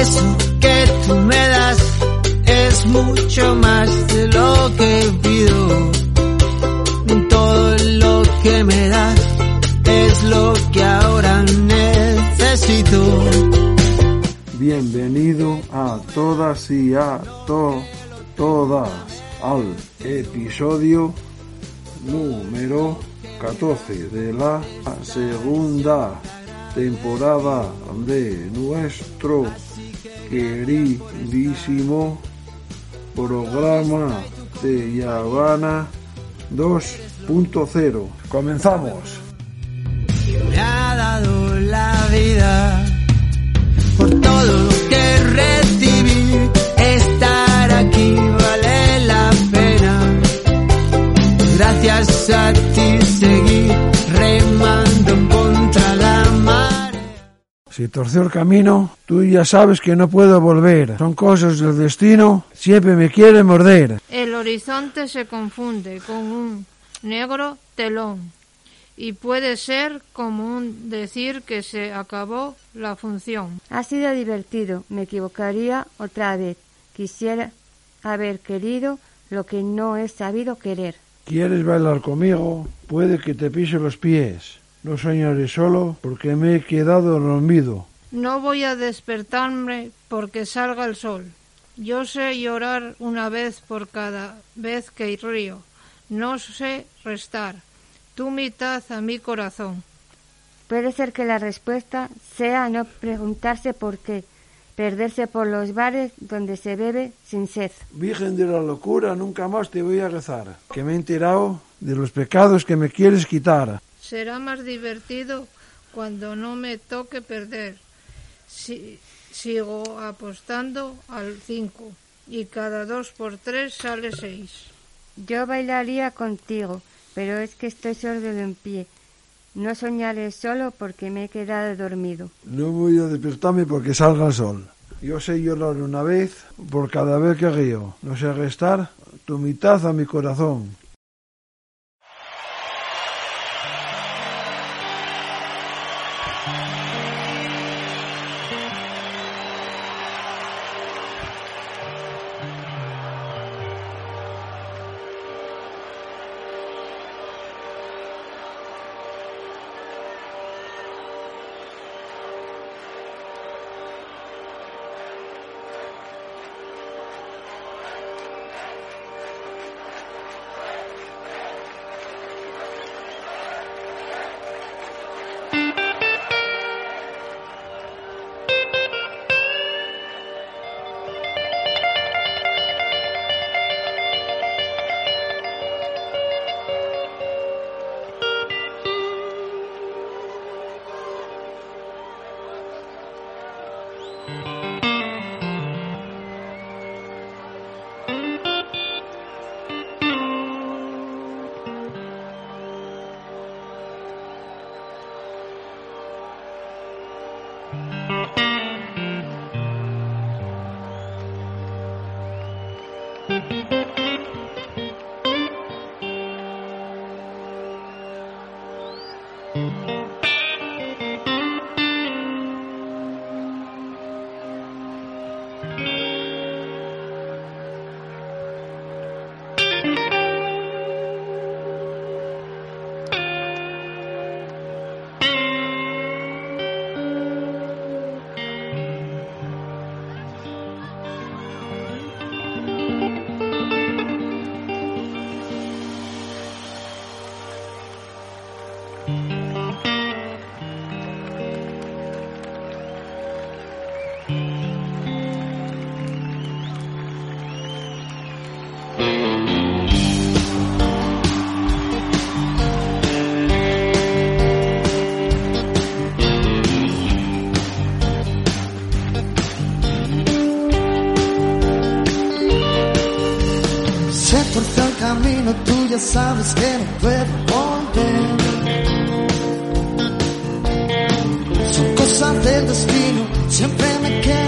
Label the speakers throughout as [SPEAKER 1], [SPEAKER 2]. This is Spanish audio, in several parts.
[SPEAKER 1] Eso que tú me das es mucho más de lo que pido. Todo lo que me das es lo que ahora necesito.
[SPEAKER 2] Bienvenido a todas y a to, todas al episodio número 14 de la segunda temporada de nuestro queridísimo programa de Yavana 2.0. Comenzamos.
[SPEAKER 1] Me ha dado la vida por todo lo que recibí. Estar aquí vale la pena. Gracias a ti
[SPEAKER 2] Si torció el camino, tú ya sabes que no puedo volver. Son cosas del destino, siempre me quiere morder.
[SPEAKER 3] El horizonte se confunde con un negro telón y puede ser como un decir que se acabó la función.
[SPEAKER 4] Ha sido divertido, me equivocaría otra vez. Quisiera haber querido lo que no he sabido querer.
[SPEAKER 2] ¿Quieres bailar conmigo? Puede que te pise los pies. No soñaré solo porque me he quedado dormido.
[SPEAKER 3] No voy a despertarme porque salga el sol. Yo sé llorar una vez por cada vez que río. No sé restar. Tu mitad a mi corazón.
[SPEAKER 4] Puede ser que la respuesta sea no preguntarse por qué, perderse por los bares donde se bebe sin sed.
[SPEAKER 2] Virgen de la locura, nunca más te voy a rezar. Que me he enterado de los pecados que me quieres quitar.
[SPEAKER 3] Será más divertido cuando no me toque perder. Si, sigo apostando al 5 y cada dos por tres sale 6.
[SPEAKER 4] Yo bailaría contigo, pero es que estoy sordo en pie. No soñaré solo porque me he quedado dormido.
[SPEAKER 2] No voy a despertarme porque salga el sol. Yo sé llorar una vez por cada vez que río. No sé restar tu mitad a mi corazón.
[SPEAKER 5] Sabes que no puedo volver. Son cosas del destino, siempre me quiero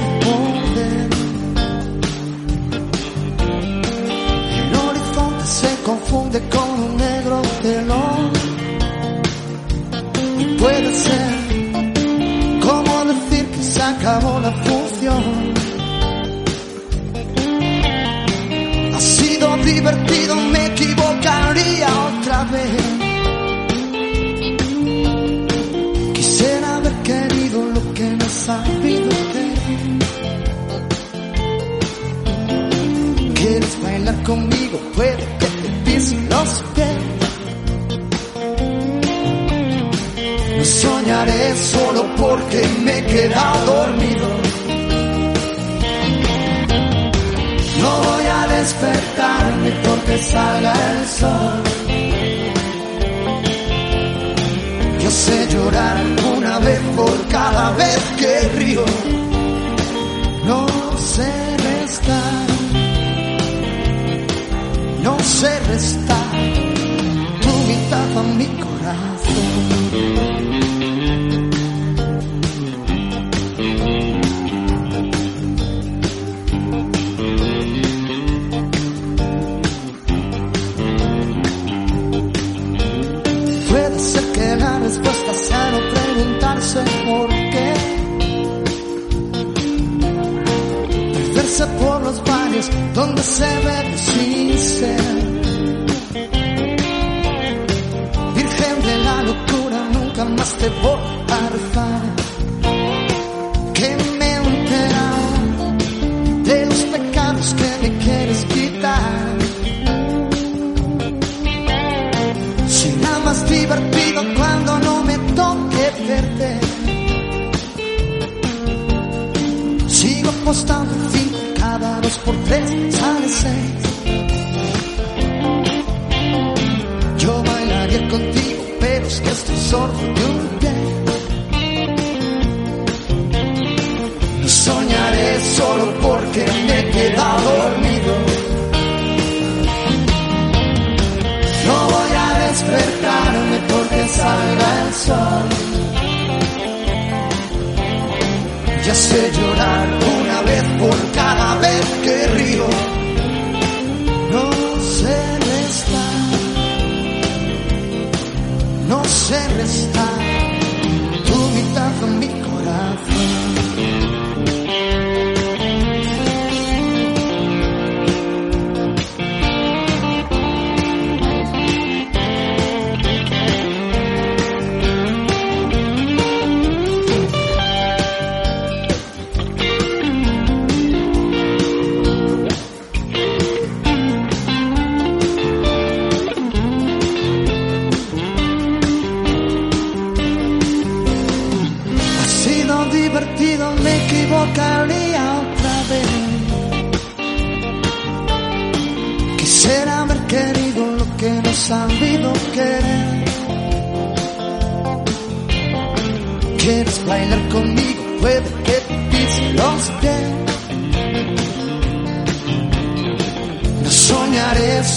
[SPEAKER 5] equivocaría otra vez. Quisiera haber querido lo que no he sabido querer. ¿Quieres bailar conmigo? Puede que te pisen los pies. No soñaré solo porque me he quedado dormido. Despertarme porque salga el sol. Yo sé llorar una vez por cada vez que río. No sé restar. No sé restar. Tu mitad a mi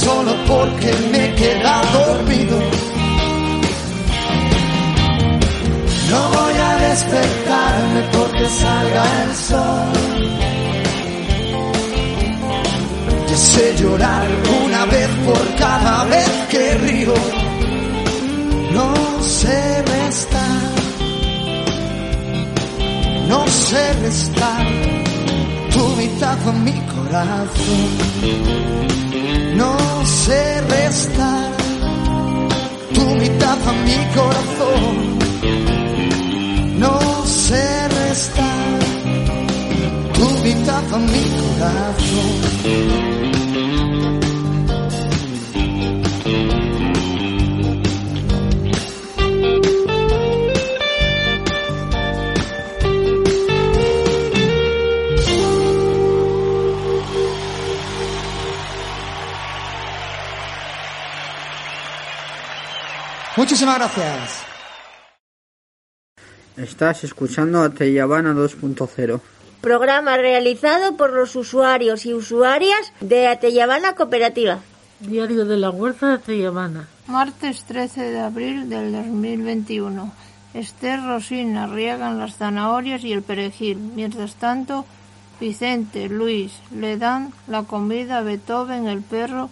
[SPEAKER 5] solo porque me he quedado dormido. No voy a despertarme porque salga el sol. Ya sé llorar una vez por cada vez que río. No sé restar. No sé restar. Tu mitad a mi corazón. Sé restar. Tu mitad a mi corazón no sé restar tu mitad a mi corazón. Muchísimas gracias.
[SPEAKER 6] Estás escuchando a Teyabana 2.0.
[SPEAKER 7] Programa realizado por los usuarios y usuarias de Ateyabana Cooperativa.
[SPEAKER 8] Diario de la Huerta de Tellabana.
[SPEAKER 3] Martes 13 de abril del 2021. Esther Rosina riegan las zanahorias y el perejil. Mientras tanto, Vicente, Luis le dan la comida a Beethoven, el perro,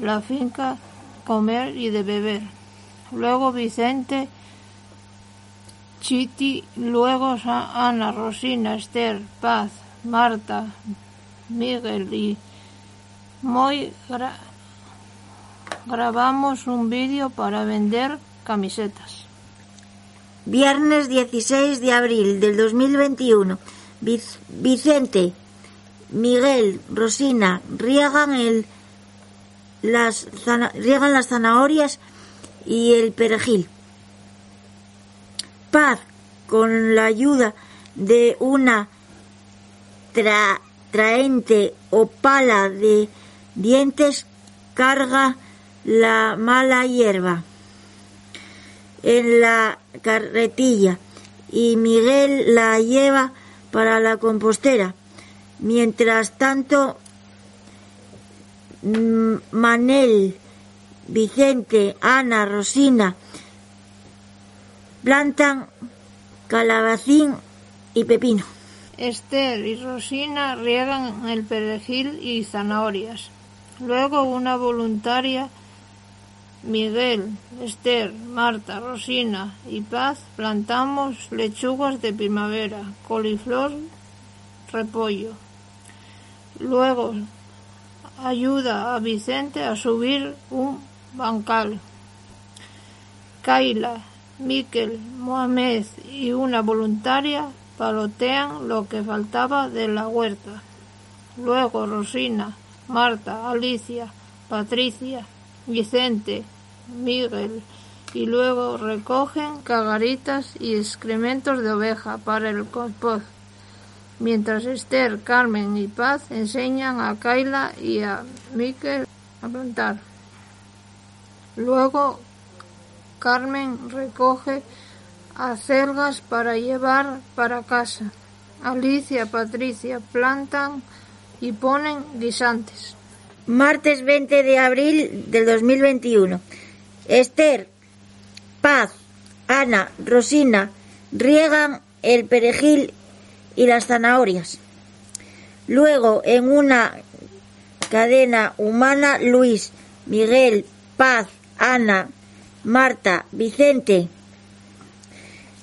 [SPEAKER 3] la finca, comer y de beber. Luego Vicente, Chiti, luego Ana, Rosina, Esther, Paz, Marta, Miguel y Moy grabamos un vídeo para vender camisetas.
[SPEAKER 7] Viernes 16 de abril del 2021. Vicente, Miguel, Rosina riegan el las riegan las zanahorias y el perejil. Paz, con la ayuda de una traente o pala de dientes, carga la mala hierba en la carretilla y Miguel la lleva para la compostera. Mientras tanto, Manel, Vicente, Ana, Rosina plantan calabacín y pepino.
[SPEAKER 3] Esther y Rosina riegan el perejil y zanahorias. Luego una voluntaria, Miguel, Esther, Marta, Rosina y Paz plantamos lechugas de primavera, coliflor, repollo. Luego ayuda a Vicente a subir un bancal. Kaila, Miquel, Mohamed y una voluntaria palotean lo que faltaba de la huerta. Luego Rosina, Marta, Alicia, Patricia, Vicente, Miguel y luego recogen cagaritas y excrementos de oveja para el compost, mientras Esther, Carmen y Paz enseñan a Kaila y a Miguel a plantar. Luego Carmen recoge acelgas para llevar para casa. Alicia, Patricia plantan y ponen guisantes.
[SPEAKER 7] Martes 20 de abril del 2021. Esther, Paz, Ana, Rosina riegan el perejil y las zanahorias. Luego, en una cadena humana, Luis, Miguel, Paz, Ana, Marta, Vicente,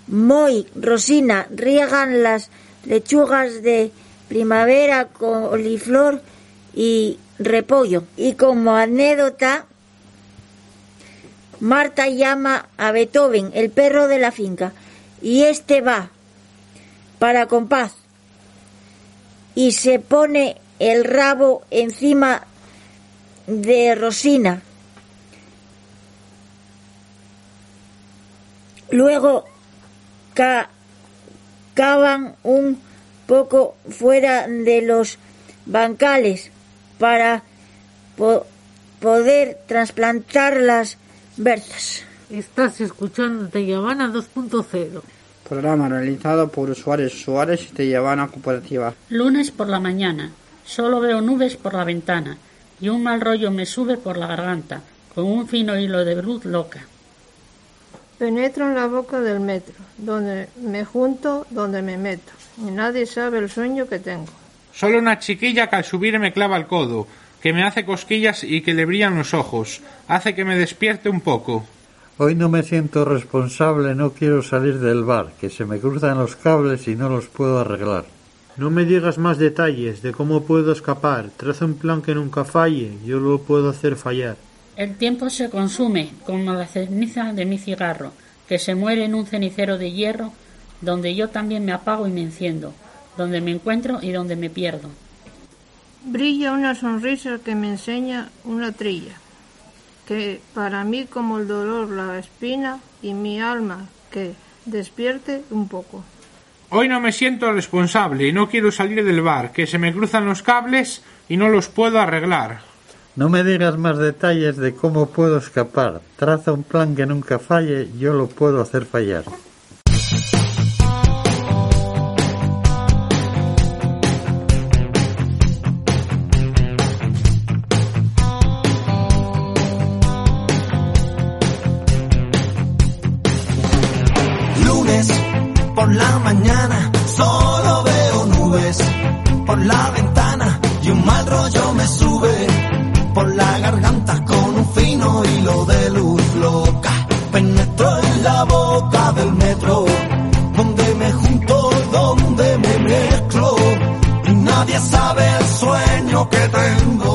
[SPEAKER 7] Moy, Rosina riegan las lechugas de primavera, coliflor y repollo. Y como anécdota, Marta llama a Beethoven, el perro de la finca, y este va para compás y se pone el rabo encima de Rosina. Luego cavan un poco fuera de los bancales para poder trasplantar las berzas.
[SPEAKER 8] Estás escuchando Te 2.0.
[SPEAKER 6] Programa realizado por usuarios Suárez y Te Cooperativa.
[SPEAKER 9] Lunes por la mañana. Solo veo nubes por la ventana y un mal rollo me sube por la garganta con un fino hilo de bruz loca.
[SPEAKER 3] Penetro en la boca del metro, donde me junto, donde me meto y nadie sabe el sueño que tengo.
[SPEAKER 10] Solo una chiquilla que al subir me clava el codo, que me hace cosquillas y que le brillan los ojos, hace que me despierte un poco.
[SPEAKER 11] Hoy no me siento responsable, no quiero salir del bar, que se me cruzan los cables y no los puedo arreglar.
[SPEAKER 12] No me digas más detalles de cómo puedo escapar. Traza un plan que nunca falle, yo lo puedo hacer fallar.
[SPEAKER 9] El tiempo se consume como la ceniza de mi cigarro, que se muere en un cenicero de hierro donde yo también me apago y me enciendo, donde me encuentro y donde me pierdo.
[SPEAKER 3] Brilla una sonrisa que me enseña una trilla, que para mí como el dolor la espina y mi alma que despierte un poco.
[SPEAKER 10] Hoy no me siento responsable y no quiero salir del bar, que se me cruzan los cables y no los puedo arreglar.
[SPEAKER 11] No me digas más detalles de cómo puedo escapar. Traza un plan que nunca falle, yo lo puedo hacer fallar.
[SPEAKER 13] Lunes por la mañana, solo veo nubes sabe el sueño que tengo.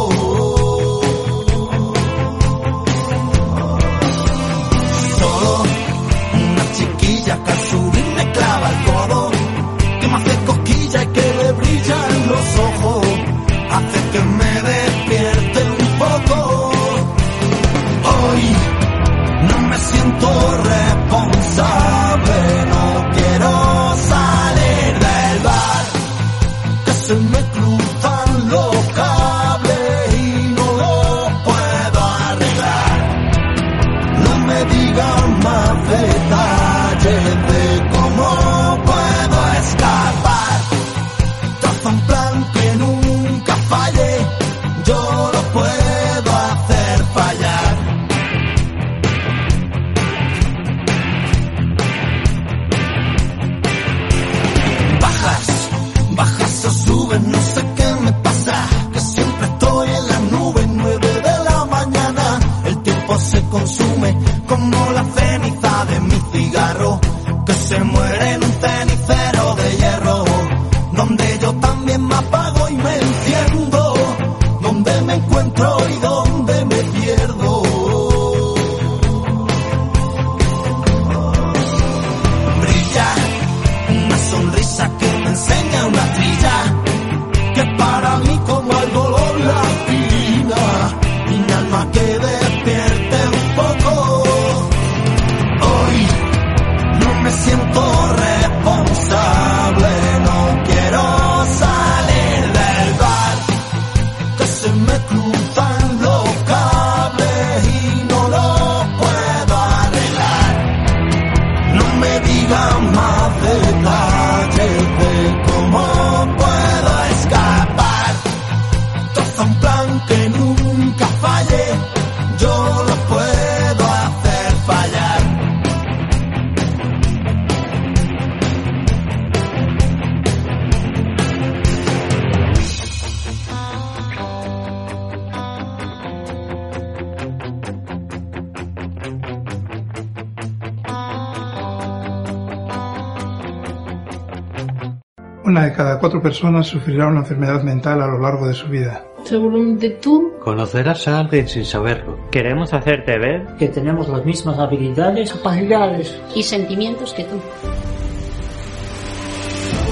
[SPEAKER 13] Una de
[SPEAKER 14] cada cuatro personas sufrirá una enfermedad mental a lo largo de su vida.
[SPEAKER 8] Seguramente tú
[SPEAKER 11] Conocerás a alguien sin saberlo.
[SPEAKER 15] Queremos hacerte ver
[SPEAKER 16] que tenemos las mismas habilidades,
[SPEAKER 8] capacidades
[SPEAKER 17] y sentimientos que tú.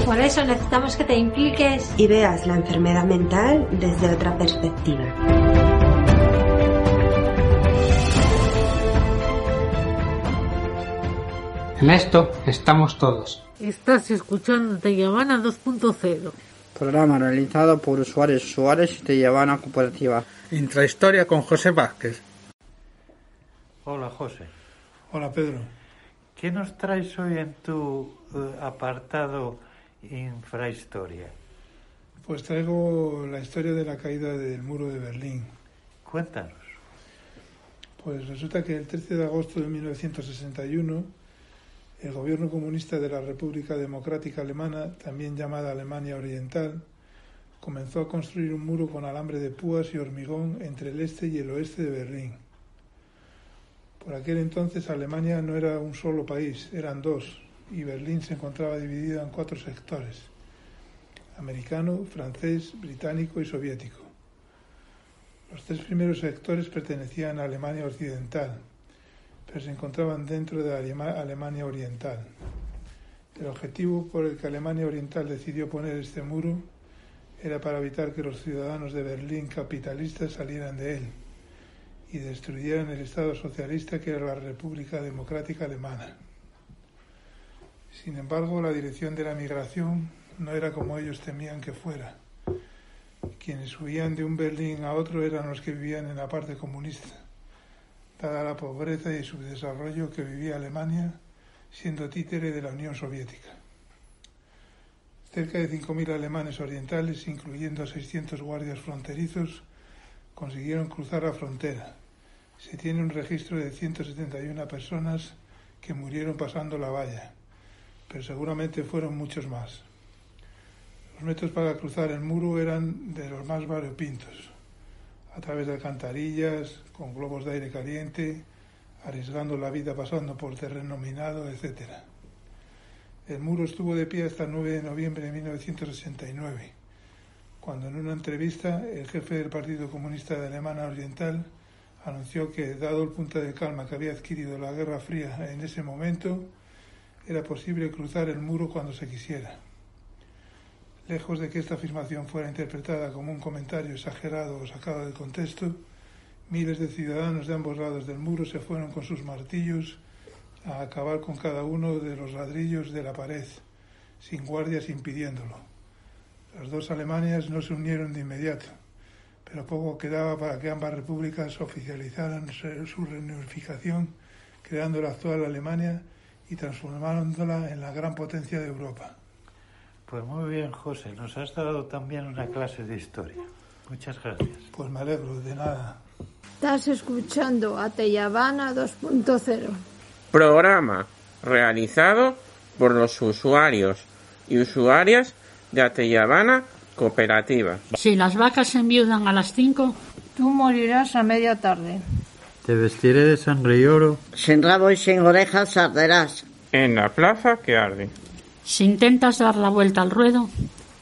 [SPEAKER 18] Por eso necesitamos que te impliques
[SPEAKER 19] y veas la enfermedad mental desde otra perspectiva.
[SPEAKER 20] En esto estamos todos.
[SPEAKER 8] Estás escuchando Te Llamana 2.0.
[SPEAKER 6] Programa realizado por usuarios y usuarios de Llevana Cooperativa.
[SPEAKER 10] Intrahistoria con José Vázquez.
[SPEAKER 11] Hola José.
[SPEAKER 21] Hola Pedro.
[SPEAKER 11] ¿Qué nos traes hoy en tu eh, apartado Infrahistoria?
[SPEAKER 21] Pues traigo la historia de la caída del muro de Berlín.
[SPEAKER 11] Cuéntanos.
[SPEAKER 21] Pues resulta que el 13 de agosto de 1961 el gobierno comunista de la República Democrática Alemana, también llamada Alemania Oriental, comenzó a construir un muro con alambre de púas y hormigón entre el este y el oeste de Berlín. Por aquel entonces Alemania no era un solo país, eran dos, y Berlín se encontraba dividida en cuatro sectores, americano, francés, británico y soviético. Los tres primeros sectores pertenecían a Alemania Occidental, pero se encontraban dentro de Alemania Oriental. El objetivo por el que Alemania Oriental decidió poner este muro era para evitar que los ciudadanos de Berlín capitalistas salieran de él y destruyeran el Estado socialista que era la República Democrática Alemana. Sin embargo, la dirección de la migración no era como ellos temían que fuera. Quienes huían de un Berlín a otro eran los que vivían en la parte comunista dada la pobreza y subdesarrollo que vivía Alemania, siendo títere de la Unión Soviética. Cerca de 5.000 alemanes orientales, incluyendo a 600 guardias fronterizos, consiguieron cruzar la frontera. Se tiene un registro de 171 personas que murieron pasando la valla, pero seguramente fueron muchos más. Los métodos para cruzar el muro eran de los más variopintos, a través de alcantarillas, con globos de aire caliente, arriesgando la vida pasando por terreno minado, etc. El muro estuvo de pie hasta el 9 de noviembre de 1969, cuando en una entrevista el jefe del Partido Comunista de Alemania Oriental anunció que, dado el punto de calma que había adquirido la Guerra Fría en ese momento, era posible cruzar el muro cuando se quisiera. Lejos de que esta afirmación fuera interpretada como un comentario exagerado o sacado de contexto, miles de ciudadanos de ambos lados del muro se fueron con sus martillos a acabar con cada uno de los ladrillos de la pared, sin guardias impidiéndolo. Las dos Alemanias no se unieron de inmediato, pero poco quedaba para que ambas repúblicas oficializaran su reunificación, creando la actual Alemania y transformándola en la gran potencia de Europa.
[SPEAKER 11] Pues muy bien, José, nos has dado también una clase de historia. Muchas gracias.
[SPEAKER 21] Pues me alegro, de nada.
[SPEAKER 3] Estás escuchando a Tellavana 2.0.
[SPEAKER 10] Programa realizado por los usuarios y usuarias de Ateyabana Cooperativa.
[SPEAKER 9] Si las vacas se enviudan a las 5,
[SPEAKER 3] Tú morirás a media tarde.
[SPEAKER 11] Te vestiré de sangre y oro.
[SPEAKER 15] Sin rabo y sin orejas arderás.
[SPEAKER 10] En la plaza que arde.
[SPEAKER 9] Si intentas dar la vuelta al ruedo,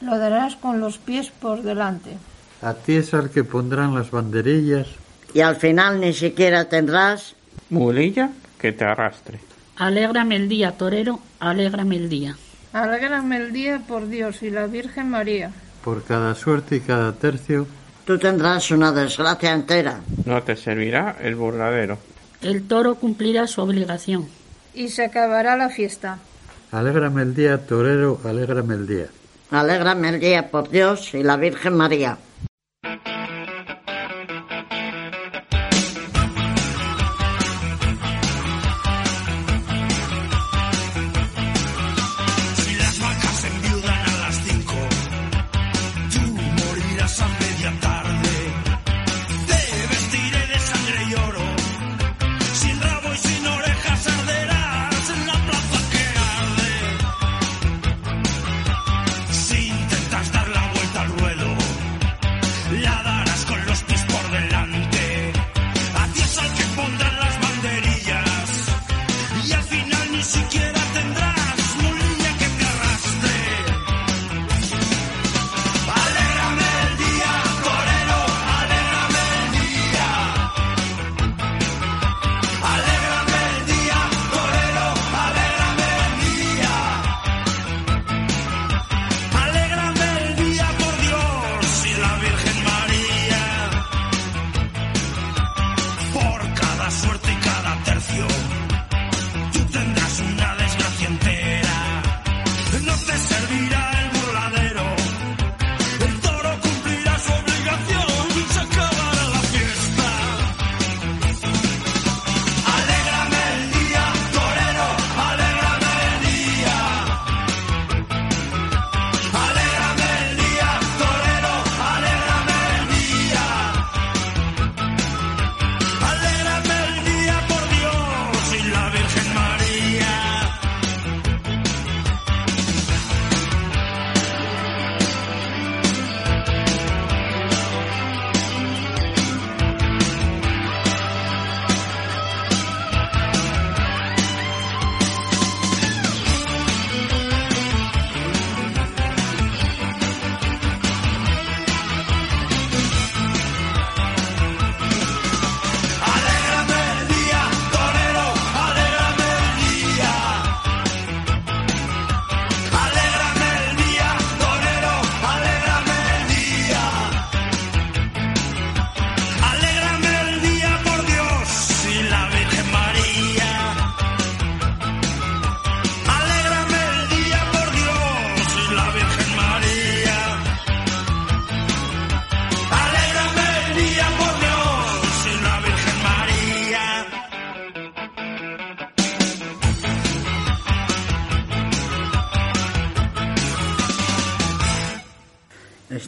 [SPEAKER 3] Lo darás con los pies por delante.
[SPEAKER 11] A ti es al que pondrán las banderillas.
[SPEAKER 15] Y al final ni siquiera tendrás.
[SPEAKER 10] Mulilla que te arrastre.
[SPEAKER 9] alégrame el día, torero, alégrame el día.
[SPEAKER 3] Alégrame el día por Dios y la Virgen María.
[SPEAKER 11] Por cada suerte y cada tercio.
[SPEAKER 15] Tú tendrás una desgracia entera.
[SPEAKER 10] No te servirá el burladero.
[SPEAKER 9] El toro cumplirá su obligación.
[SPEAKER 3] Y se acabará la fiesta.
[SPEAKER 11] Alégrame el día, torero, alégrame el día.
[SPEAKER 13] Alégrame el día por Dios y la Virgen María.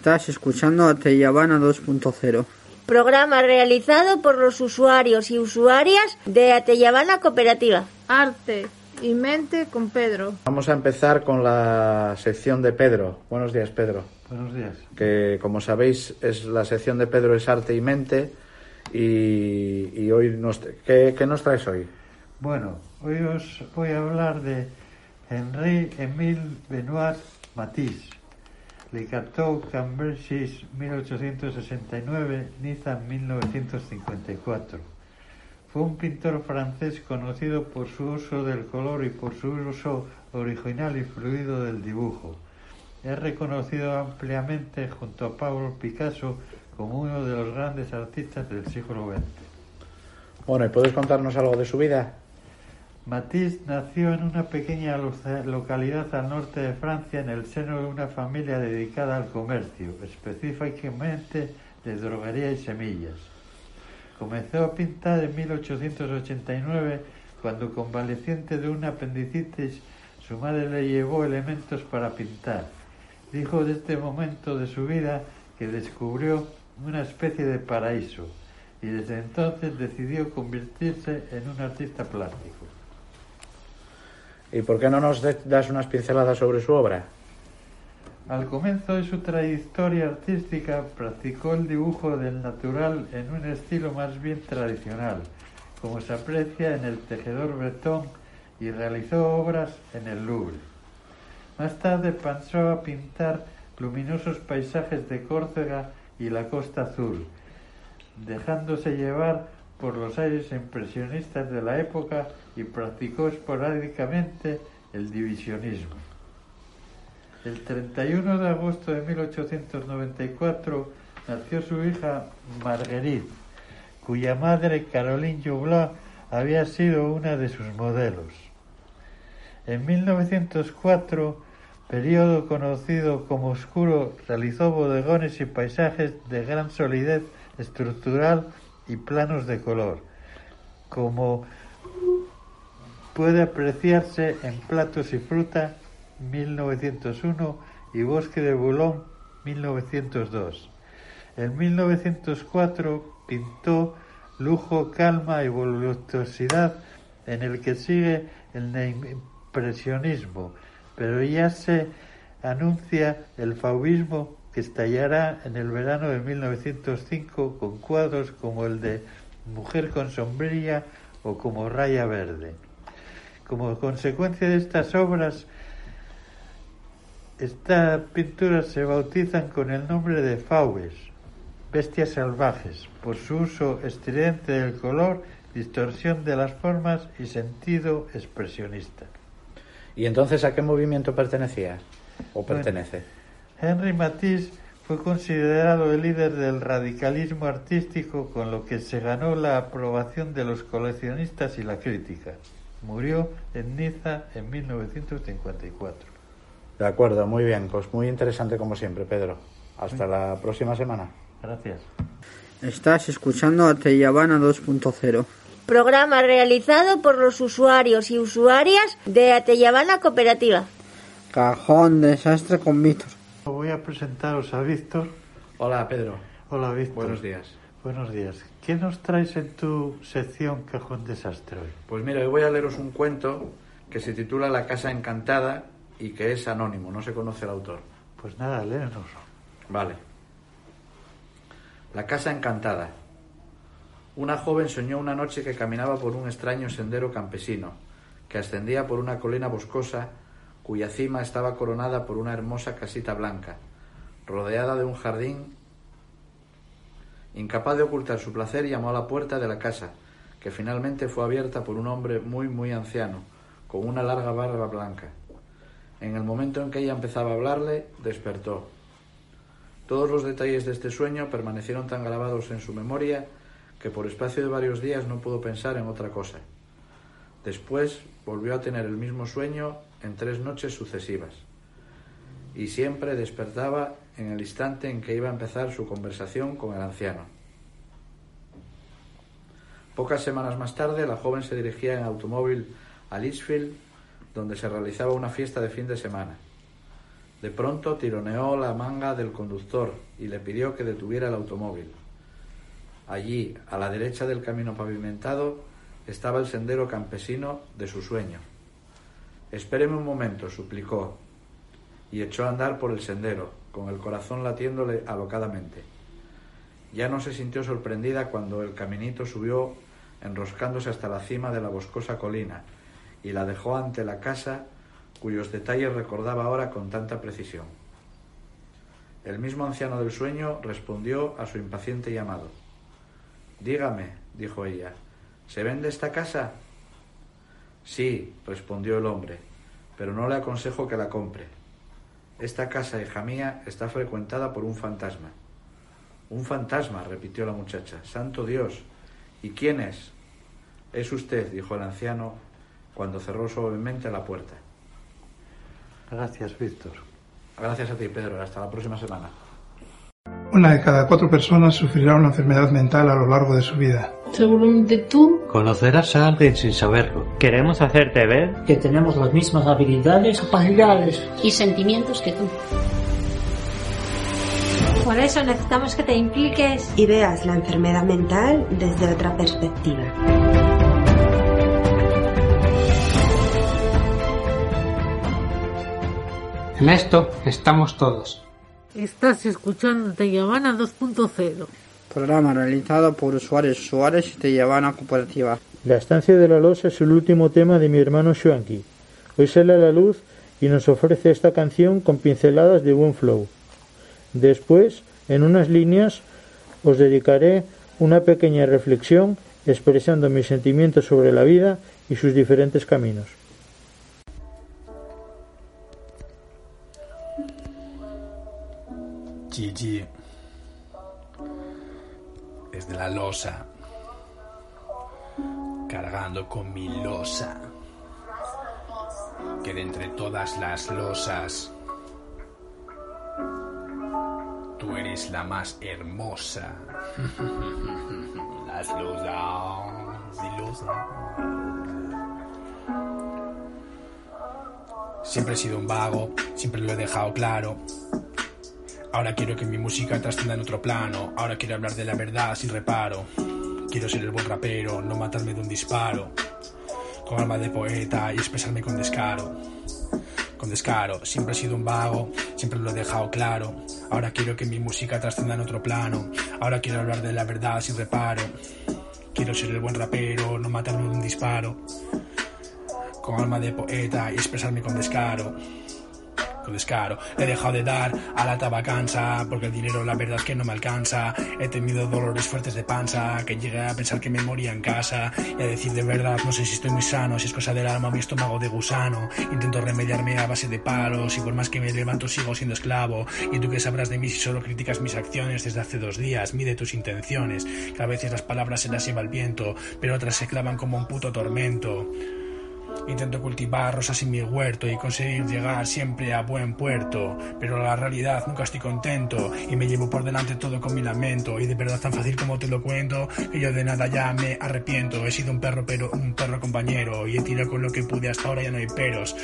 [SPEAKER 6] Estás escuchando a Tellavana 2.0.
[SPEAKER 7] Programa realizado por los usuarios y usuarias de Ateyabana Cooperativa.
[SPEAKER 3] Arte, y mente con Pedro.
[SPEAKER 17] Vamos a empezar con la sección de Pedro. Buenos días, Pedro.
[SPEAKER 12] Buenos días.
[SPEAKER 17] Que como sabéis es la sección de Pedro es arte y mente y, y hoy nos ¿qué, ¿qué nos traes hoy?
[SPEAKER 12] Bueno, hoy os voy a hablar de Henri Emile Benoit Matisse. Le Cateau Cambridge 1869, Niza 1954. Fue un pintor francés conocido por su uso del color y por su uso original y fluido del dibujo. Es reconocido ampliamente junto a Pablo Picasso como uno de los grandes artistas del siglo XX.
[SPEAKER 17] Bueno, ¿y puedes contarnos algo de su vida?
[SPEAKER 12] Matisse nació en una pequeña localidad al norte de Francia en el seno de una familia dedicada al comercio, específicamente de droguería y semillas. Comenzó a pintar en 1889 cuando convaleciente de una apendicitis su madre le llevó elementos para pintar. Dijo de este momento de su vida que descubrió una especie de paraíso y desde entonces decidió convertirse en un artista plástico.
[SPEAKER 17] ¿Y por qué no nos das unas pinceladas sobre su obra?
[SPEAKER 12] Al comienzo de su trayectoria artística practicó el dibujo del natural en un estilo más bien tradicional, como se aprecia en el tejedor bretón y realizó obras en el Louvre. Más tarde pasó a pintar luminosos paisajes de Córcega y la Costa Azul, dejándose llevar por los aires impresionistas de la época y practicó esporádicamente el divisionismo. El 31 de agosto de 1894 nació su hija Marguerite, cuya madre Caroline Joublat había sido una de sus modelos. En 1904, periodo conocido como oscuro, realizó bodegones y paisajes de gran solidez estructural y planos de color, como puede apreciarse en Platos y Fruta 1901 y Bosque de Boulogne 1902. En 1904 pintó Lujo, Calma y Voluptuosidad, en el que sigue el impresionismo, pero ya se anuncia el fauvismo que estallará en el verano de 1905 con cuadros como el de Mujer con sombrilla o como Raya Verde. Como consecuencia de estas obras, estas pinturas se bautizan con el nombre de fauves, bestias salvajes, por su uso estridente del color, distorsión de las formas y sentido expresionista.
[SPEAKER 17] ¿Y entonces a qué movimiento pertenecía o pertenece?
[SPEAKER 12] Bueno, Henri Matisse fue considerado el líder del radicalismo artístico, con lo que se ganó la aprobación de los coleccionistas y la crítica. Murió en Niza en 1954.
[SPEAKER 17] De acuerdo, muy bien. Pues muy interesante como siempre, Pedro. Hasta la próxima semana.
[SPEAKER 12] Gracias.
[SPEAKER 6] Estás escuchando a Teyabana 2.0.
[SPEAKER 7] Programa realizado por los usuarios y usuarias de Ateyabana Cooperativa.
[SPEAKER 6] Cajón desastre con Víctor.
[SPEAKER 12] Voy a presentaros a Víctor.
[SPEAKER 17] Hola, Pedro.
[SPEAKER 12] Hola, Víctor.
[SPEAKER 17] Buenos días.
[SPEAKER 12] Buenos días. ¿Qué nos traes en tu sección Cajón Desastre hoy?
[SPEAKER 17] Pues mira, hoy voy a leeros un cuento que se titula La Casa Encantada y que es anónimo, no se conoce el autor.
[SPEAKER 12] Pues nada, léenos.
[SPEAKER 17] Vale. La Casa Encantada. Una joven soñó una noche que caminaba por un extraño sendero campesino, que ascendía por una colina boscosa cuya cima estaba coronada por una hermosa casita blanca, rodeada de un jardín. Incapaz de ocultar su placer, llamó a la puerta de la casa, que finalmente fue abierta por un hombre muy, muy anciano, con una larga barba blanca. En el momento en que ella empezaba a hablarle, despertó. Todos los detalles de este sueño permanecieron tan grabados en su memoria que por espacio de varios días no pudo pensar en otra cosa. Después volvió a tener el mismo sueño en tres noches sucesivas, y siempre despertaba en el instante en que iba a empezar su conversación con el anciano. Pocas semanas más tarde, la joven se dirigía en automóvil a Litchfield, donde se realizaba una fiesta de fin de semana. De pronto tironeó la manga del conductor y le pidió que detuviera el automóvil. Allí, a la derecha del camino pavimentado, estaba el sendero campesino de su sueño. Espéreme un momento, suplicó, y echó a andar por el sendero, con el corazón latiéndole alocadamente. Ya no se sintió sorprendida cuando el caminito subió enroscándose hasta la cima de la boscosa colina y la dejó ante la casa cuyos detalles recordaba ahora con tanta precisión. El mismo anciano del sueño respondió a su impaciente llamado. Dígame, dijo ella, ¿se vende esta casa? Sí, respondió el hombre, pero no le aconsejo que la compre. Esta casa, hija mía, está frecuentada por un fantasma. Un fantasma, repitió la muchacha. Santo Dios. ¿Y quién es? Es usted, dijo el anciano cuando cerró suavemente la puerta.
[SPEAKER 12] Gracias, Víctor.
[SPEAKER 17] Gracias a ti, Pedro. Hasta la próxima semana.
[SPEAKER 14] Una de cada cuatro personas sufrirá una enfermedad mental a lo largo de su vida.
[SPEAKER 8] Seguramente tú
[SPEAKER 22] Conocerás a alguien sin saberlo.
[SPEAKER 16] Queremos hacerte ver
[SPEAKER 8] que tenemos las mismas habilidades, capacidades
[SPEAKER 18] y sentimientos que tú. Por eso necesitamos que te impliques
[SPEAKER 19] y veas la enfermedad mental desde otra perspectiva.
[SPEAKER 20] En esto estamos todos.
[SPEAKER 8] Estás escuchando Te Llevana 2.0.
[SPEAKER 6] Programa realizado por usuarios usuarios y Cooperativa.
[SPEAKER 23] La estancia de la losa es el último tema de mi hermano Shuanki. Hoy sale a la luz y nos ofrece esta canción con pinceladas de buen flow. Después, en unas líneas, os dedicaré una pequeña reflexión expresando mis sentimientos sobre la vida y sus diferentes caminos.
[SPEAKER 24] Gigi. Desde la losa. Cargando con mi losa. Que de entre todas las losas. Tú eres la más hermosa. las losas y losas. Siempre he sido un vago, siempre lo he dejado claro. Ahora quiero que mi música trascienda en otro plano. Ahora quiero hablar de la verdad sin reparo. Quiero ser el buen rapero, no matarme de un disparo. Con alma de poeta y expresarme con descaro. Con descaro, siempre he sido un vago, siempre lo he dejado claro. Ahora quiero que mi música trascienda en otro plano. Ahora quiero hablar de la verdad sin reparo. Quiero ser el buen rapero, no matarme de un disparo. Con alma de poeta y expresarme con descaro con descaro. He dejado de dar a la tabacanza, porque el dinero la verdad es que no me alcanza. He tenido dolores fuertes de panza, que llegué a pensar que me moría en casa. Y a decir de verdad, no sé si estoy muy sano, si es cosa del alma o mi estómago de gusano. Intento remediarme a base de palos, y por más que me levanto sigo siendo esclavo. Y tú que sabrás de mí si solo criticas mis acciones desde hace dos días, mide tus intenciones. Que a veces las palabras se las lleva el viento, pero otras se clavan como un puto tormento. Intento cultivar rosas en mi huerto y conseguir llegar siempre a buen puerto, pero la realidad nunca estoy contento y me llevo por delante todo con mi lamento y de verdad tan fácil como te lo cuento que yo de nada ya me arrepiento. He sido un perro pero un perro compañero y he tirado con lo que pude hasta ahora ya no hay peros.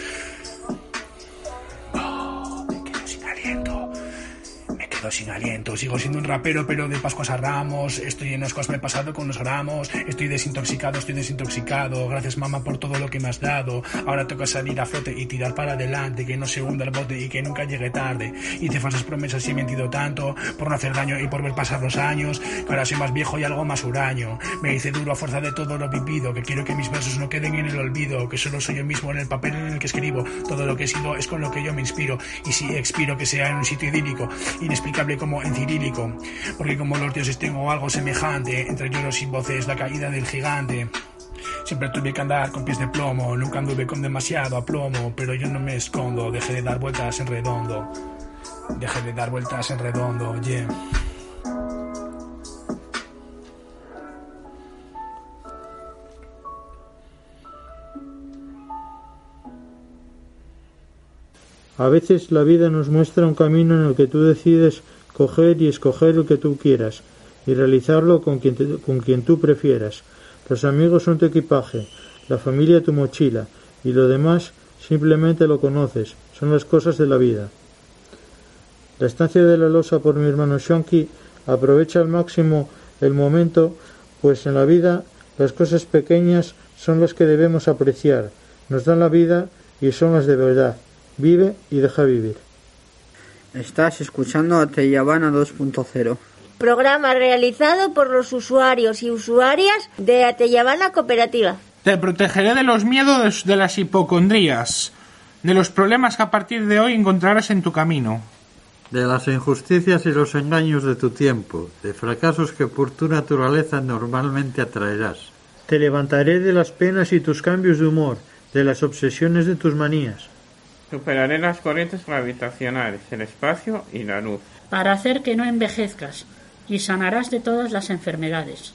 [SPEAKER 24] Quedo sin aliento. Sigo siendo un rapero, pero de Pascuas a Ramos. Estoy en ascuas, me he pasado con los gramos. Estoy desintoxicado, estoy desintoxicado. Gracias, mamá, por todo lo que me has dado. Ahora toca salir a flote y tirar para adelante. Que no se hunda el bote y que nunca llegue tarde. Hice falsas promesas y he mentido tanto. Por no hacer daño y por ver pasar los años. Que ahora soy más viejo y algo más huraño. Me hice duro a fuerza de todo lo vivido. Que quiero que mis versos no queden en el olvido. Que solo soy yo mismo en el papel en el que escribo. Todo lo que he sido es con lo que yo me inspiro. Y si expiro, que sea en un sitio idílico. Inexplicable como en cirílico. Porque como los dioses tengo algo semejante. Entre lloros y voces, la caída del gigante. Siempre tuve que andar con pies de plomo, nunca anduve con demasiado aplomo, pero yo no me escondo, dejé de dar vueltas en redondo. Dejé de dar vueltas en redondo, yeah.
[SPEAKER 23] A veces la vida nos muestra un camino en el que tú decides coger y escoger el que tú quieras y realizarlo con quien, te- con quien tú prefieras. Los amigos son tu equipaje, la familia tu mochila y lo demás simplemente lo conoces, son las cosas de la vida. La estancia de la losa por mi hermano Shonky aprovecha al máximo el momento, pues en la vida las cosas pequeñas son las que debemos apreciar, nos dan la vida y son las de verdad. Vive y deja vivir.
[SPEAKER 6] Estás escuchando a Teyabana 2.0.
[SPEAKER 7] Programa realizado por los usuarios y usuarias de Ateyabana Cooperativa.
[SPEAKER 10] Te protegeré de los miedos de las hipocondrías, de los problemas que a partir de hoy encontrarás en tu camino.
[SPEAKER 11] De las injusticias y los engaños de tu tiempo, de fracasos que por tu naturaleza normalmente atraerás.
[SPEAKER 23] Te levantaré de las penas y tus cambios de humor, de las obsesiones de tus manías.
[SPEAKER 25] Superaré las corrientes gravitacionales, el espacio y la luz.
[SPEAKER 9] Para hacer que no envejezcas y sanarás de todas las enfermedades.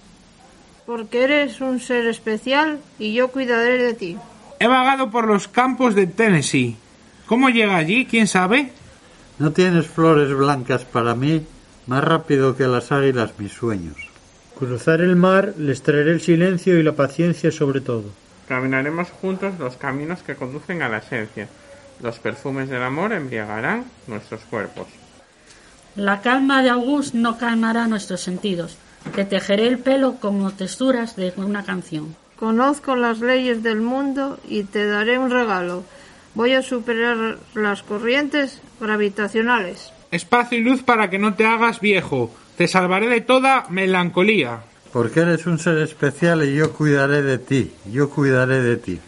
[SPEAKER 3] Porque eres un ser especial y yo cuidaré de ti.
[SPEAKER 10] He vagado por los campos de Tennessee. ¿Cómo llega allí? ¿Quién sabe?
[SPEAKER 11] No tienes flores blancas para mí, más rápido que las águilas mis sueños.
[SPEAKER 23] Cruzar el mar les traeré el silencio y la paciencia sobre todo.
[SPEAKER 25] Caminaremos juntos los caminos que conducen a la esencia. Los perfumes del amor embriagarán nuestros cuerpos.
[SPEAKER 9] La calma de August no calmará nuestros sentidos. Te tejeré el pelo como texturas de una canción.
[SPEAKER 3] Conozco las leyes del mundo y te daré un regalo. Voy a superar las corrientes gravitacionales.
[SPEAKER 10] Espacio y luz para que no te hagas viejo. Te salvaré de toda melancolía.
[SPEAKER 11] Porque eres un ser especial y yo cuidaré de ti, yo cuidaré de ti.
[SPEAKER 26] Ti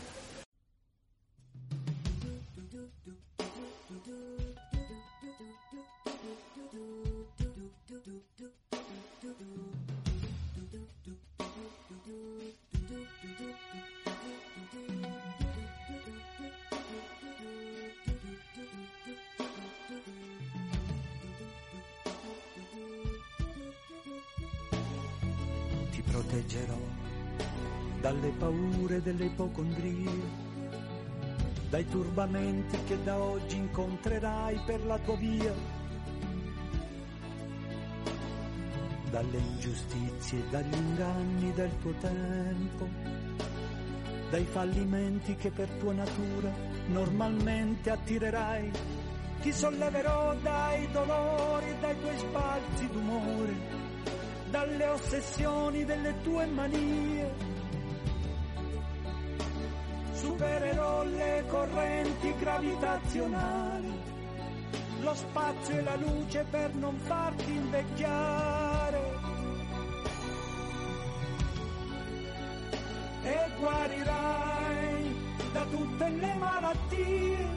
[SPEAKER 26] paure e delle ipocondrie, dai turbamenti che da oggi incontrerai per la tua via, dalle ingiustizie dagli inganni del tuo tempo, dai fallimenti che per tua natura normalmente attirerai. Ti solleverò dai dolori dai tuoi sbalzi d'umore, dalle ossessioni delle tue manie. Supererò le correnti gravitazionali, lo spazio e la luce per non farti invecchiare. E guarirai da tutte le malattie,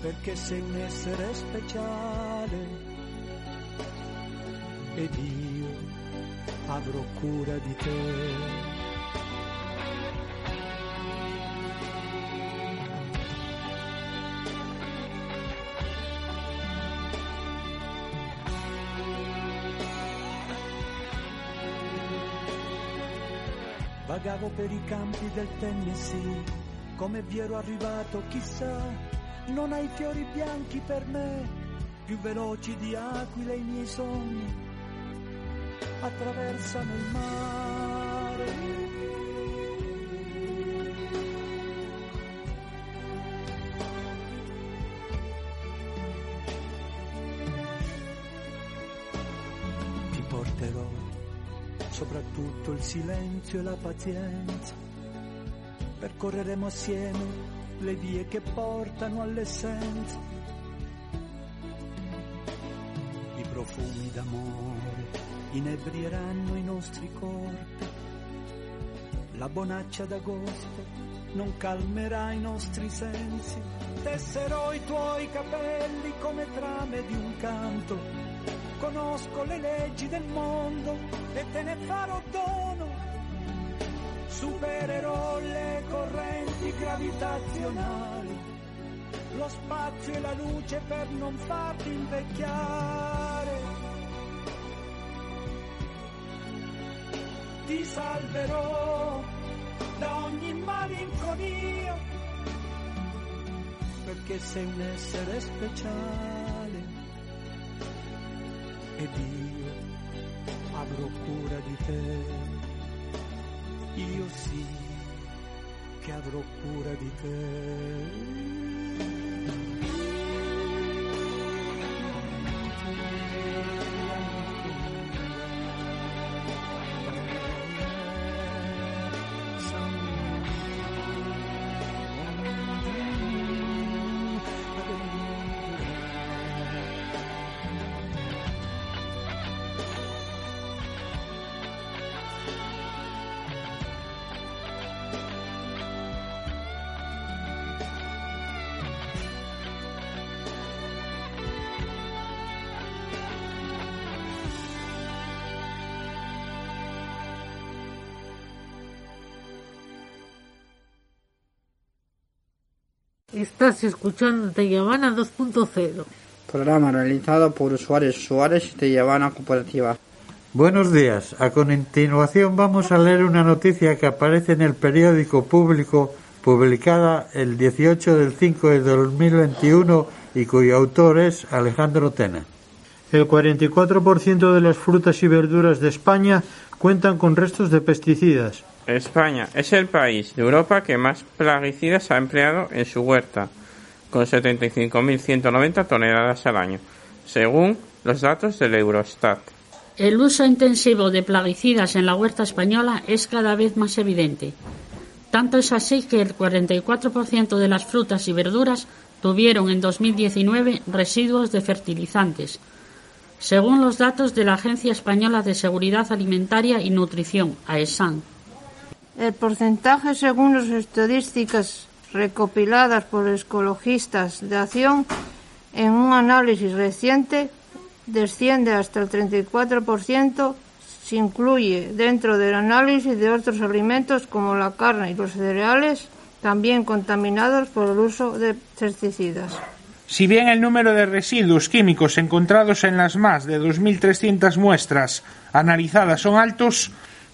[SPEAKER 26] perché sei un essere speciale ed io avrò cura di te. Vagavo per i campi del Tennessee, come vi ero arrivato chissà, non hai fiori bianchi per me, più veloci di aquile i miei sogni, attraversano il mare. Il silenzio e la pazienza. Percorreremo assieme le vie che portano all'essenza. I profumi d'amore inebrieranno i nostri corpi. La bonaccia d'agosto non calmerà i nostri sensi. Tesserò i tuoi capelli come trame di un canto. Conosco le leggi del mondo e te ne farò dono. Supererò le correnti gravitazionali, lo spazio e la luce per non farti invecchiare. Ti salverò da ogni malinconia, perché sei un essere speciale ed io avrò cura di te. Io sì che avrò cura di te.
[SPEAKER 8] Estás escuchando Te Llevana 2.0.
[SPEAKER 6] Programa realizado por usuarios de Llevana Cooperativa.
[SPEAKER 12] Buenos días. A continuación vamos a leer una noticia que aparece en el periódico público publicada el 18 del 5 de 2021 y cuyo autor es Alejandro Tena.
[SPEAKER 23] El 44% de las frutas y verduras de España cuentan con restos de pesticidas.
[SPEAKER 25] España es el país de Europa que más plaguicidas ha empleado en su huerta, con 75.190 toneladas al año, según los datos del Eurostat.
[SPEAKER 9] El uso intensivo de plaguicidas en la huerta española es cada vez más evidente. Tanto es así que el 44% de las frutas y verduras tuvieron en 2019 residuos de fertilizantes, según los datos de la Agencia Española de Seguridad Alimentaria y Nutrición, AESAN.
[SPEAKER 3] El porcentaje, según las estadísticas recopiladas por ecologistas de acción en un análisis reciente, desciende hasta el 34%, se incluye dentro del análisis de otros alimentos como la carne y los cereales, también contaminados por el uso de pesticidas.
[SPEAKER 10] Si bien el número de residuos químicos encontrados en las más de 2.300 muestras analizadas son altos,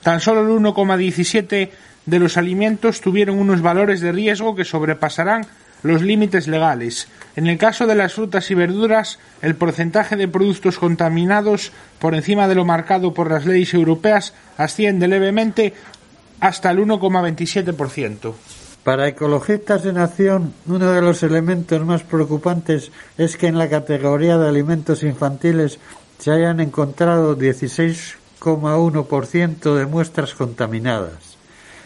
[SPEAKER 10] tan solo el 1,17 de los alimentos tuvieron unos valores de riesgo que sobrepasarán los límites legales. En el caso de las frutas y verduras, el porcentaje de productos contaminados por encima de lo marcado por las leyes europeas asciende levemente hasta el 1,27%.
[SPEAKER 12] Para ecologistas de nación, uno de los elementos más preocupantes es que en la categoría de alimentos infantiles se hayan encontrado 16,1% de muestras contaminadas.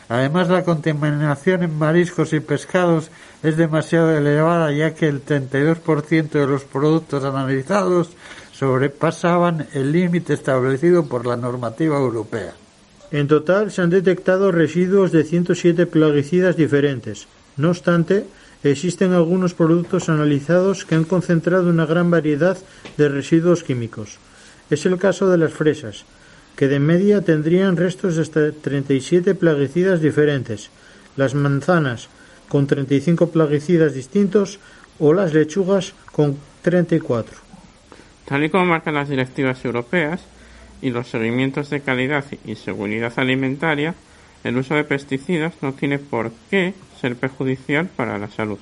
[SPEAKER 12] Además, la contaminación en mariscos y pescados es demasiado elevada ya que el 32% de los productos analizados sobrepasaban el límite establecido por la normativa europea.
[SPEAKER 23] En total se han detectado residuos de 107 plaguicidas diferentes. No obstante, existen algunos productos analizados que han concentrado una gran variedad de residuos químicos. Es el caso de las fresas, que de media tendrían restos de hasta 37 plaguicidas diferentes, las manzanas, con 35 plaguicidas distintos, o las lechugas, con 34.
[SPEAKER 25] Tal y como marcan las directivas europeas, y los seguimientos de calidad y seguridad alimentaria, el uso de pesticidas no tiene por qué ser perjudicial para la salud.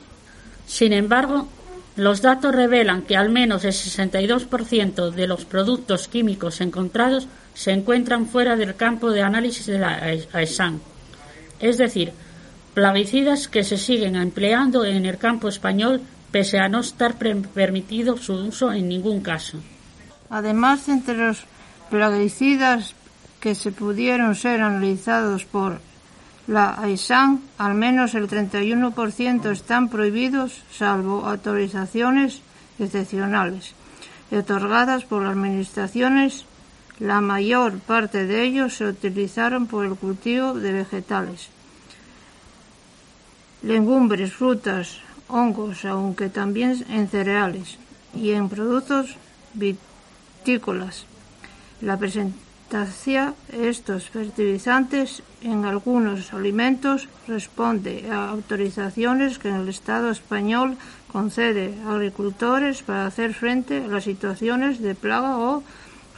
[SPEAKER 9] Sin embargo, los datos revelan que al menos el 62% de los productos químicos encontrados se encuentran fuera del campo de análisis de la AESAN, es decir, plaguicidas que se siguen empleando en el campo español pese a no estar permitido su uso en ningún caso.
[SPEAKER 3] Además, entre los plaguicidas que se pudieron ser analizados por la AISAN, al menos el 31% están prohibidos, salvo autorizaciones excepcionales otorgadas por las administraciones. La mayor parte de ellos se utilizaron por el cultivo de vegetales, legumbres, frutas, hongos, aunque también en cereales y en productos vitícolas. La presentación de estos fertilizantes en algunos alimentos responde a autorizaciones que el Estado español concede a agricultores para hacer frente a las situaciones de plaga o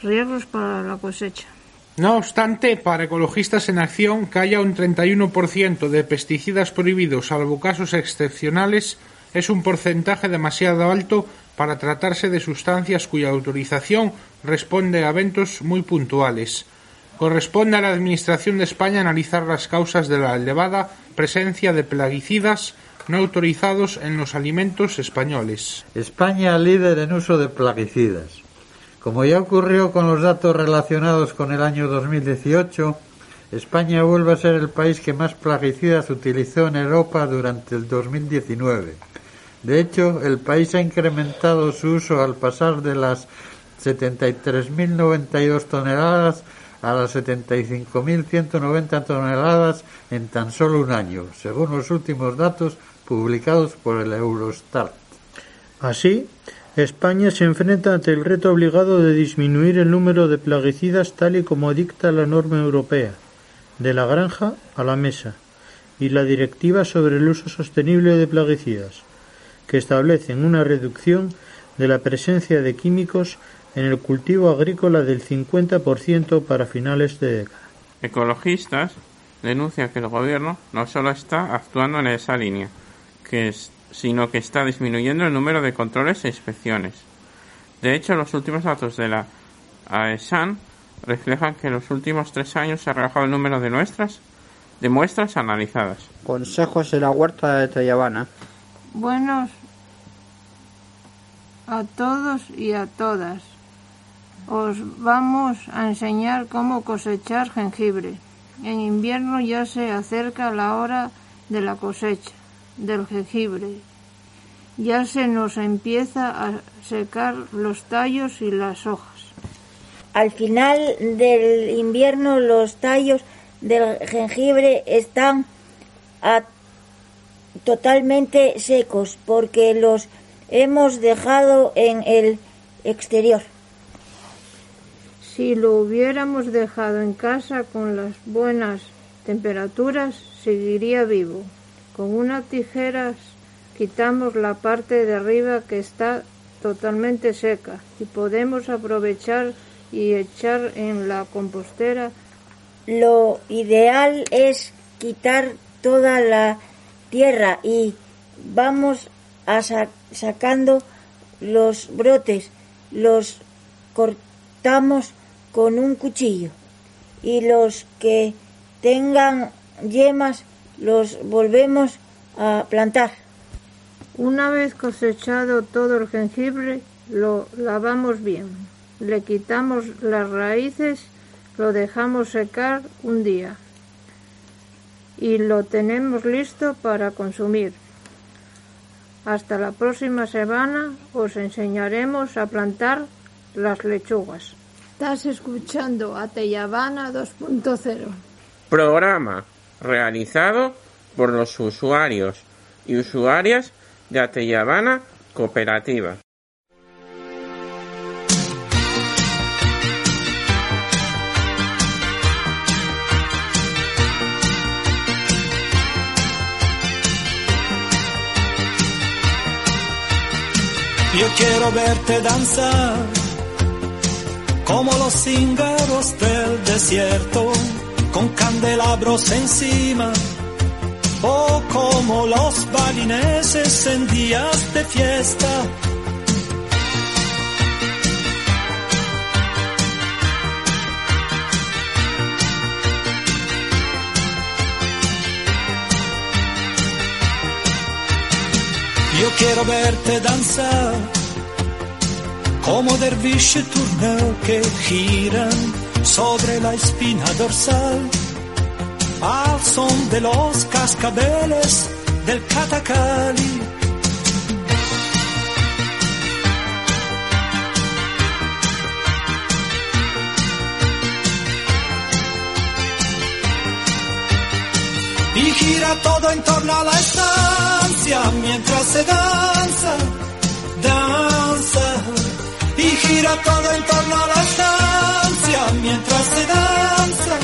[SPEAKER 3] riesgos para la cosecha.
[SPEAKER 10] No obstante, para ecologistas en acción, que haya un 31% de pesticidas prohibidos, salvo casos excepcionales, es un porcentaje demasiado alto para tratarse de sustancias cuya autorización responde a eventos muy puntuales. Corresponde a la Administración de España analizar las causas de la elevada presencia de plaguicidas no autorizados en los alimentos españoles.
[SPEAKER 12] España líder en uso de plaguicidas. Como ya ocurrió con los datos relacionados con el año 2018, España vuelve a ser el país que más plaguicidas utilizó en Europa durante el 2019. De hecho, el país ha incrementado su uso al pasar de las 73.092 toneladas a las 75.190 toneladas en tan solo un año, según los últimos datos publicados por el Eurostat.
[SPEAKER 23] Así, España se enfrenta ante el reto obligado de disminuir el número de plaguicidas tal y como dicta la norma europea, de la granja a la mesa, y la directiva sobre el uso sostenible de plaguicidas. que establecen una reducción de la presencia de químicos en el cultivo agrícola del 50% para finales de década.
[SPEAKER 25] Ecologistas denuncian que el gobierno no solo está actuando en esa línea, que es, sino que está disminuyendo el número de controles e inspecciones. De hecho, los últimos datos de la AESAN reflejan que en los últimos tres años se ha rebajado el número de nuestras de muestras analizadas.
[SPEAKER 6] Consejos de la huerta de Tayabana.
[SPEAKER 3] Buenos a todos y a todas. Os vamos a enseñar cómo cosechar jengibre. En invierno ya se acerca la hora de la cosecha del jengibre. Ya se nos empieza a secar los tallos y las hojas.
[SPEAKER 7] Al final del invierno los tallos del jengibre están a- totalmente secos porque los hemos dejado en el exterior.
[SPEAKER 3] Si lo hubiéramos dejado en casa con las buenas temperaturas, seguiría vivo. Con unas tijeras quitamos la parte de arriba que está totalmente seca y podemos aprovechar y echar en la compostera.
[SPEAKER 7] Lo ideal es quitar toda la tierra y vamos a sa- sacando los brotes, los cortamos con un cuchillo y los que tengan yemas los volvemos a plantar.
[SPEAKER 3] Una vez cosechado todo el jengibre, lo lavamos bien. Le quitamos las raíces, lo dejamos secar un día y lo tenemos listo para consumir. Hasta la próxima semana os enseñaremos a plantar las lechugas. Estás escuchando a Teyabana 2.0.
[SPEAKER 25] Programa realizado por los usuarios y usuarias de Ateyabana Cooperativa.
[SPEAKER 26] Yo quiero verte danzar como los cíngaros del desierto, con candelabros encima, o como los balineses en días de fiesta. Yo quiero verte danzar como derviche turneo que giran sobre la espina dorsal al son de los cascabeles del catacali. Y gira todo en torno a la estancia mientras se danza, danza. Y gira todo en torno a la estancia mientras se danza.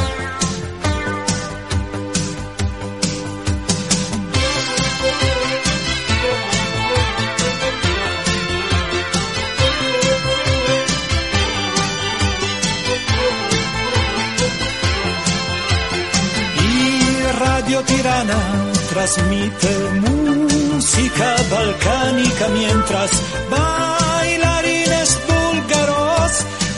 [SPEAKER 26] Y Radio Tirana transmite música balcánica mientras búlgaros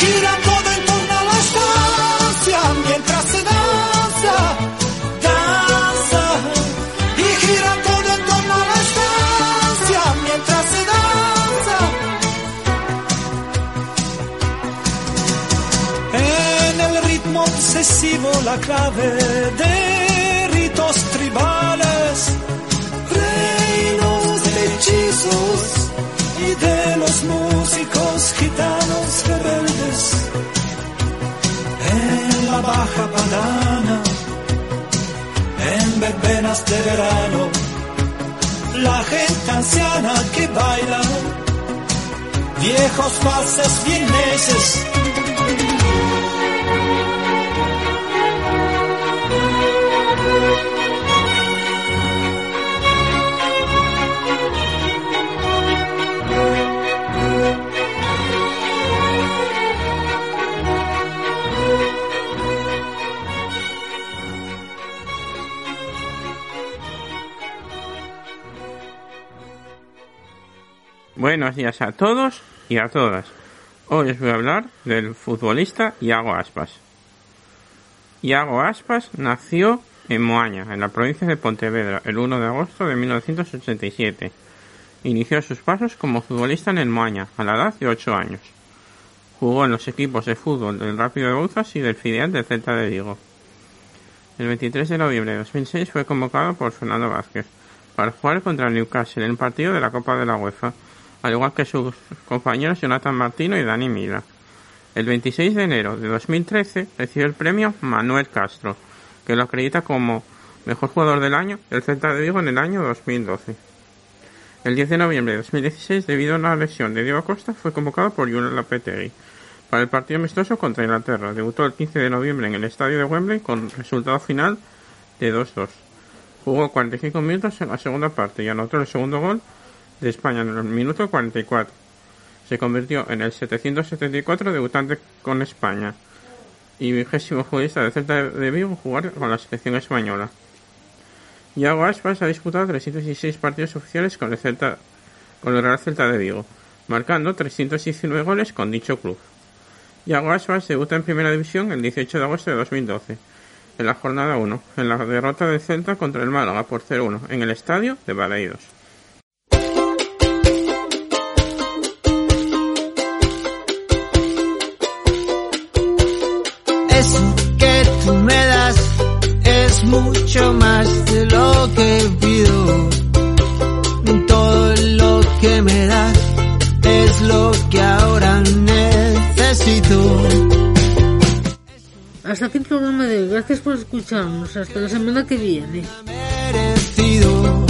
[SPEAKER 26] gira todo en torno a la estancia mientras se danza, danza. Y gira todo en torno a la estancia mientras se danza. En el ritmo obsesivo la clave de ritos tribales, reinos de hechizos
[SPEAKER 13] y de los músicos gitanos en la baja banana, en verbenas de verano, la gente anciana que baila, viejos falses vieneses
[SPEAKER 25] Buenos días a todos y a todas. Hoy os voy a hablar del futbolista Iago Aspas. Iago Aspas nació en Moaña, en la provincia de Pontevedra, el 1 de agosto de 1987. Inició sus pasos como futbolista en el Moaña, a la edad de 8 años. Jugó en los equipos de fútbol del Rápido de Bouzas y del filial del Celta de Vigo. El 23 de noviembre de 2006 fue convocado por Fernando Vázquez para jugar contra el Newcastle en un partido de la Copa de la UEFA al igual que sus compañeros Jonathan Martino y Dani Mila. El 26 de enero de 2013 recibió el premio Manuel Castro, que lo acredita como mejor jugador del año del Celta de Vigo en el año 2012. El 10 de noviembre de 2016, debido a una lesión de Diego Costa, fue convocado por Julen Lopetegui para el partido amistoso contra Inglaterra. Debutó el 15 de noviembre en el estadio de Wembley con resultado final de 2-2. Jugó 45 minutos en la segunda parte y anotó el segundo gol de España en el minuto 44. Se convirtió en el 774 debutante con España y vigésimo futbolista de Celta de Vigo jugar con la selección española. Iago Aspas ha disputado 316 partidos oficiales con el, Celta, con el Real Celta de Vigo, marcando 319 goles con dicho club. Iago Aspas debuta en Primera División el 18 de agosto de 2012, en la jornada 1, en la derrota del Celta contra el Málaga por 0-1 en el estadio de Balaidos.
[SPEAKER 1] Eso que tú me das es mucho más de lo que pido. Todo lo que me das es lo que ahora necesito.
[SPEAKER 8] Hasta aquí el programa de hoy. Gracias por escucharnos. Hasta la semana que viene.
[SPEAKER 1] merecido.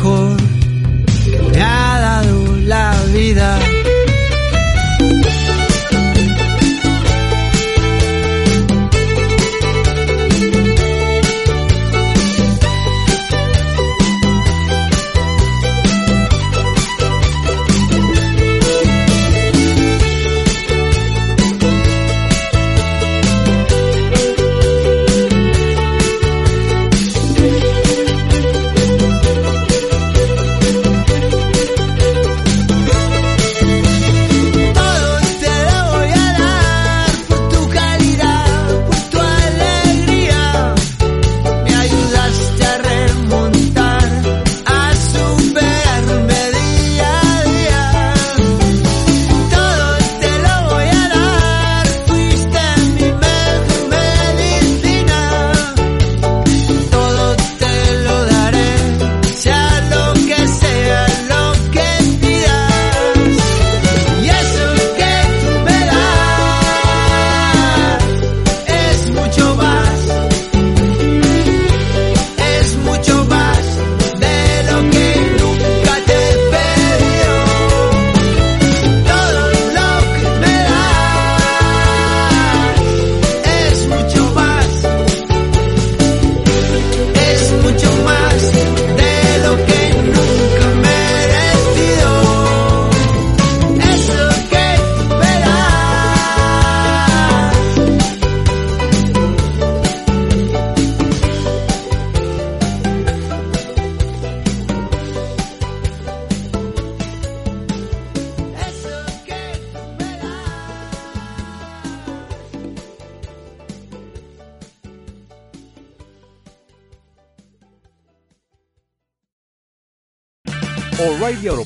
[SPEAKER 1] mejor me ha dado la vida.